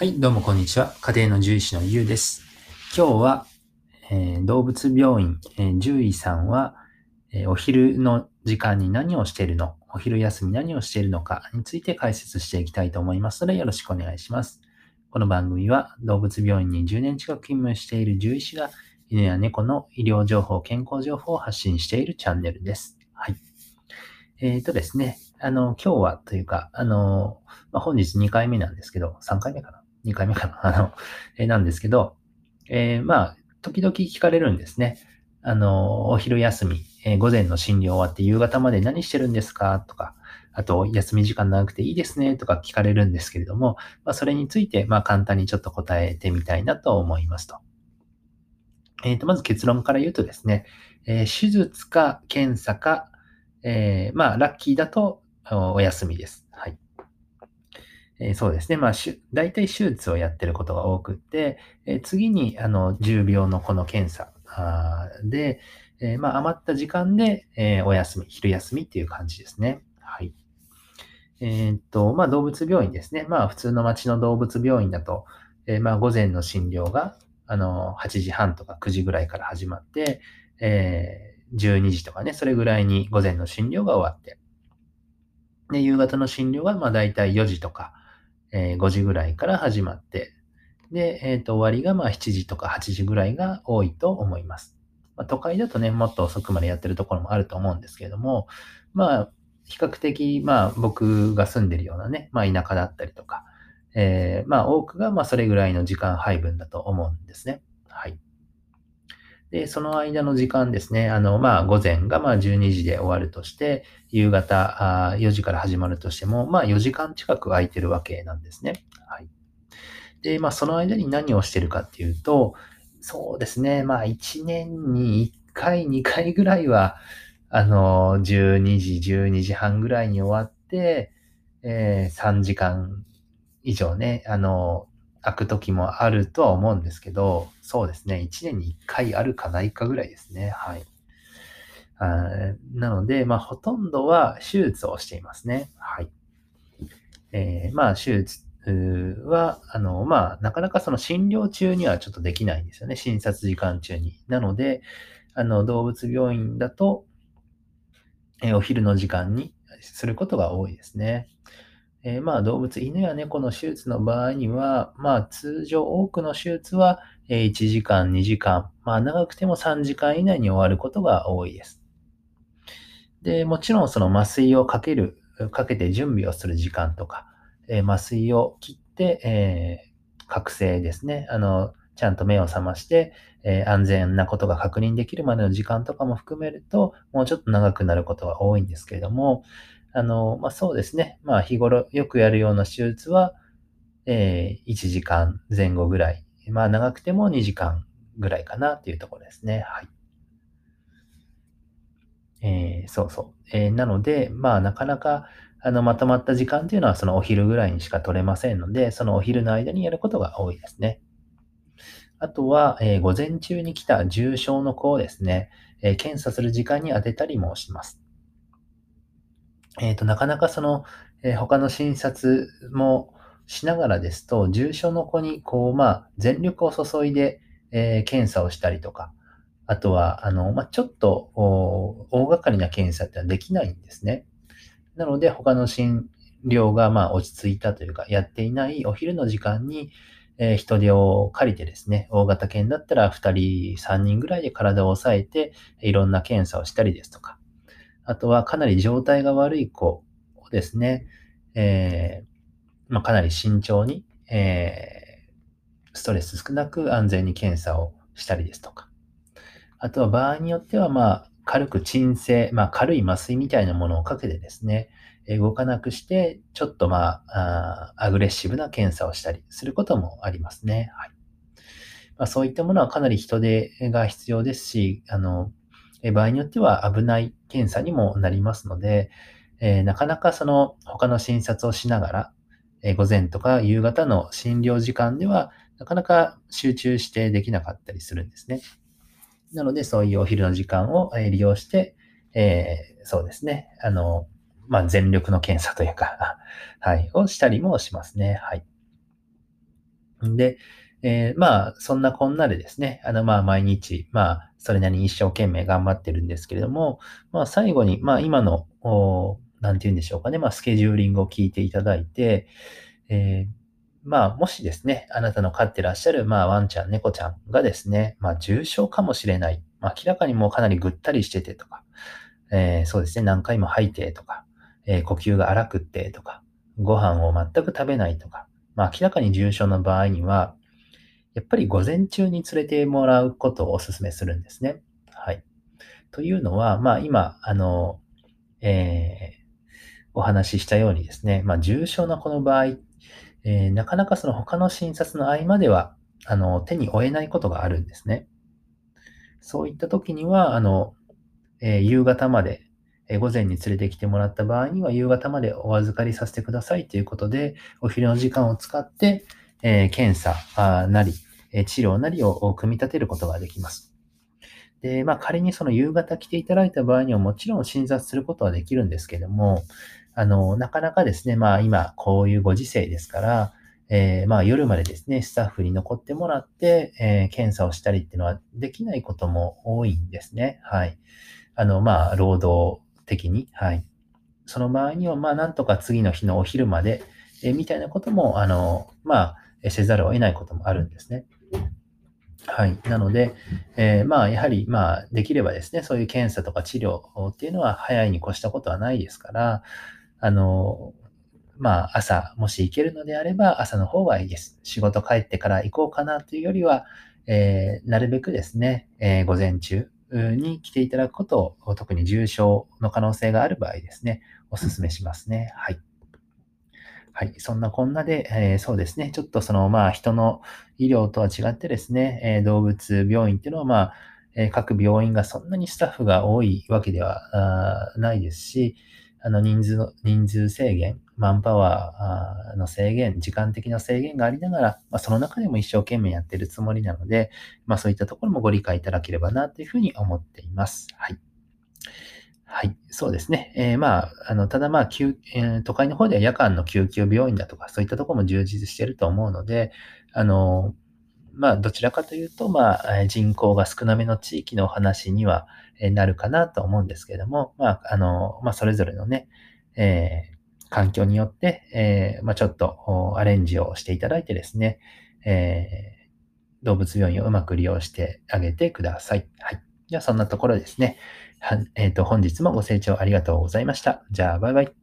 はい、どうもこんにちは。家庭の獣医師のゆうです。今日は、えー動物病院、えー獣医さんは、えーお昼の時間に何をしているの？お昼休み何をしているのか？について解説していきたいと思いますのでよろしくお願いします。この番組は動物病院に10年近く勤務している獣医師が犬や猫の医療情報、健康情報を発信しているチャンネルです。はい。えっ、とですね、あの、今日はというか、あの、まあ、本日2回目なんですけど、3回目かな？?2 回目かな あの、えーなんですけど、えーまあ、時々聞かれるんですね。あの、お昼休み、えー午前の診療終わって夕方まで何してるんですか？とか、あと、休み時間長くていいですね？とか聞かれるんですけれども、まあ、それについて、まあ、簡単にちょっと答えてみたいなと思いますと。えっ、と、まず結論から言うとですね、えー手術か検査か、えまあ、ラッキーだとお休みです。えーそうですね。まあ、大体手術をやってることが多くって、えー次に、あの、重病のこの検査で、えーまあ、余った時間で、えお休み、昼休みっていう感じですね。はい。えーっと、まあ、動物病院ですね。まあ、普通の町の動物病院だと、えまあ、午前の診療が、あの、8時半とか9時ぐらいから始まって、え12時とかね、それぐらいに午前の診療が終わって、で、夕方の診療が、まあ、大体4時とか、えー5時ぐらいから始まって、で、えっ、と、終わりが、まあ、7時とか8時ぐらいが多いと思います。まあ、都会だとね、もっと遅くまでやってるところもあると思うんですけれども、まあ、比較的、まあ、僕が住んでるようなね、まあ、田舎だったりとか、えーまあ、多くが、まあ、それぐらいの時間配分だと思うんですね。はい。で、その間の時間ですね、あの、まあ、午前が、まあ、12時で終わるとして、夕方あ4時から始まるとしても、まあ、4時間近く空いてるわけなんですね。はい。で、まあ、その間に何をしてるかっていうと、そうですね、まあ、1年に1回、2回ぐらいは、あの、12時、12時半ぐらいに終わって、えー3時間以上ね、あの、開く時もあるとは思うんですけど、そうですね、1年に1回あるかないかぐらいですね。はい。あなので、まあ、ほとんどは手術をしていますね。はい。えーまあ、手術は、あの、まあ、なかなかその診療中にはちょっとできないんですよね。診察時間中に。なので、あの、動物病院だと、えーお昼の時間にすることが多いですね。えーまあ、動物、犬や猫の手術の場合には、まあ、通常多くの手術は、1時間、2時間、まあ、長くても3時間以内に終わることが多いです。で、もちろんその麻酔をかける、かけて準備をする時間とか、えー麻酔を切って、えー覚醒ですね。あの、ちゃんと目を覚まして、えー安全なことが確認できるまでの時間とかも含めると、もうちょっと長くなることが多いんですけれども、あの、まあ、そうですね。まあ、日頃よくやるような手術は、えー1時間前後ぐらい。まあ、長くても2時間ぐらいかなっていうところですね。はい。えーそうそう。えーなので、まあ、なかなか、あの、まとまった時間っていうのは、そのお昼ぐらいにしか取れませんので、そのお昼の間にやることが多いですね。あとは、えー午前中に来た重症の子をですね、え検査する時間に当てたりもします。えっ、と、なかなかその、えー他の診察もしながらですと、重症の子に、こう、まあ、全力を注いで、えー検査をしたりとか、あとは、あの、まあ、ちょっと、大掛かりな検査ってのはできないんですね。なので、他の診療が、まあ、落ち着いたというか、やっていないお昼の時間に、え人手を借りてですね、大型犬だったら2人、3人ぐらいで体を抑えて、いろんな検査をしたりですとか、あとはかなり状態が悪い子をですね、えーまあ、かなり慎重に、えーストレス少なく安全に検査をしたりですとか、あとは場合によっては、まあ、軽く鎮静、まあ、軽い麻酔みたいなものをかけてですね、動かなくして、ちょっとまあ、アグレッシブな検査をしたりすることもありますね。はい。まあ、そういったものはかなり人手が必要ですし、あの、え場合によっては危ない検査にもなりますので、えなかなかその他の診察をしながら、え午前とか夕方の診療時間では、なかなか集中してできなかったりするんですね。なので、そういうお昼の時間を利用して、えーそうですね、あの、まあ、全力の検査というか、はい、をしたりもしますね。はい。で、えー、まあ、そんなこんなでですね、あの、まあ、毎日、まあ、それなりに一生懸命頑張ってるんですけれども、まあ、最後に、まあ、今の、なんて言うんでしょうかね、まあ、スケジューリングを聞いていただいて、えー、まあ、もしですね、あなたの飼ってらっしゃる、まあ、ワンちゃん、猫ちゃんがですね、まあ、重症かもしれない。まあ、明らかにもうかなりぐったりしててとか、えー、そうですね、何回も吐いてとか、えー、呼吸が荒くってとか、ご飯を全く食べないとか、まあ、明らかに重症の場合には、やっぱり午前中に連れてもらうことをお勧めするんですね。はい。というのは、まあ今、あの、えー、お話ししたようにですね、まあ重症なこの場合、えー、なかなかその他の診察の合間では、あの、手に負えないことがあるんですね。そういった時には、あの、えー、夕方まで、え午前に連れてきてもらった場合には、夕方までお預かりさせてくださいということで、お昼の時間を使って、えー、検査なり、え治療なりを組み立てることができます。で、まあ仮にその夕方来ていただいた場合にはもちろん診察することはできるんですけども、あの、なかなかですね、まあ今こういうご時世ですから、えー、まあ夜までですね、スタッフに残ってもらって、えー、検査をしたりっていうのはできないことも多いんですね。はい。あの、まあ、労働的に、はい。その場合には、まあ、なんとか次の日のお昼まで、えー、みたいなことも、あの、まあ、せざるを得ないこともあるんですね。はい。なので、えー、まあ、やはり、まあ、できればですね、そういう検査とか治療っていうのは早いに越したことはないですから、あの、まあ、朝、もし行けるのであれば、朝の方がいいです。仕事帰ってから行こうかなというよりは、えー、なるべくですね、えー、午前中に来ていただくことを、特に重症の可能性がある場合ですね、お勧めしますね。はい。はい。そんなこんなで、えー、そうですね。ちょっとその、まあ、人の医療とは違ってですね、えー、動物病院っていうのは、まあ、えー、各病院がそんなにスタッフが多いわけではないですし、あの、人数の、人数制限、マンパワーの制限、時間的な制限がありながら、まあ、その中でも一生懸命やってるつもりなので、まあ、そういったところもご理解いただければな、というふうに思っています。はい。はい、そうですね。えー、まあ、あの、ただまあ、救えー、都会の方では夜間の救急病院だとか、そういったところも充実していると思うので、あの、まあ、どちらかというと、まあ、人口が少なめの地域の話にはなるかなと思うんですけれども、まあ、あの、まあ、それぞれのね、えー、環境によって、えー、まあ、ちょっとアレンジをしていただいてですね、えー、動物病院をうまく利用してあげてください。はい。じゃあ、そんなところですね。はえっ、ー、と、本日もご清聴ありがとうございました。じゃあ、バイバイ。